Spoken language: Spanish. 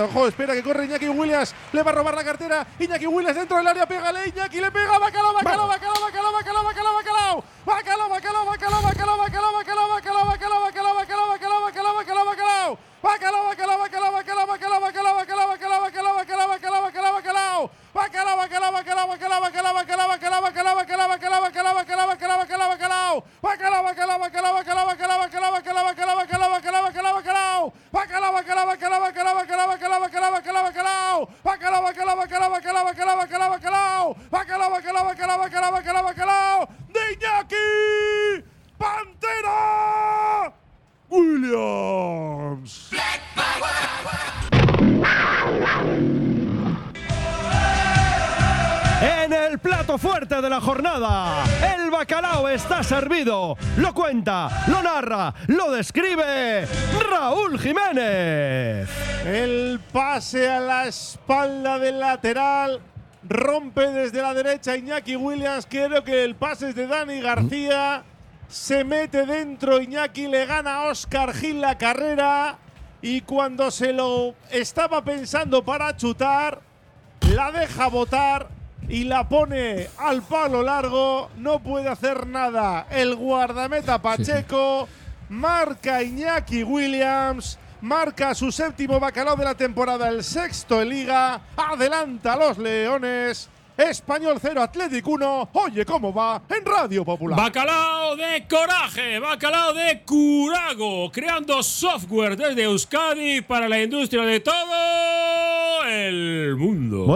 Ojo, espera que corre Iñaki Williams. Le va a robar la cartera. Iñaki Williams dentro del área. Pégale. Iñaki le pega. Bacalao, bacalao, bacalao, bacalao, bacalao, bacalao, bacalao. Bacalao, bacalao, bacalao, bacalao, bacalao, bacalao, bacalao, bacalao, bacalao, bacalao, bacalao, bacalao, bacalao, bacalao. Bacalao, bacalao, bacalao, bacalao, bacalao, bacalao, bacalao, bacalao, bacalao, bacalao, bacalao, bacalao, bacalao. Bacalao, bacalao, bacalao, bacalao, bacalao, bacalao, bacalao, bacalao, bacalao, bacalao, bacalao, bacalao, bacalao, bacalao, bacalao. Bacalao, bacalao, bacalao, bacalao, bacalao, bacalao, bacalao, bacalao, bacalao, bacalao, bacalao, bacalao. Bacalao, bacalao, bacalao. Bacalao, bacalao, bacalao, bacalao. De Iñaki Pantera Williams. En el plato fuerte de la jornada, el bacalao está servido. Lo cuenta, lo narra, lo describe Raúl Jiménez. El pase a la espalda del lateral. Rompe desde la derecha Iñaki Williams. Creo que el pase es de Dani García. Se mete dentro Iñaki, le gana a Oscar Gil la carrera. Y cuando se lo estaba pensando para chutar, la deja botar y la pone al palo largo. No puede hacer nada. El guardameta Pacheco marca Iñaki Williams. Marca su séptimo bacalao de la temporada, el sexto en liga. Adelanta a los Leones. Español 0, Atlético 1. Oye, ¿cómo va? En Radio Popular. Bacalao de coraje, bacalao de curago, creando software desde Euskadi para la industria de todo el mundo.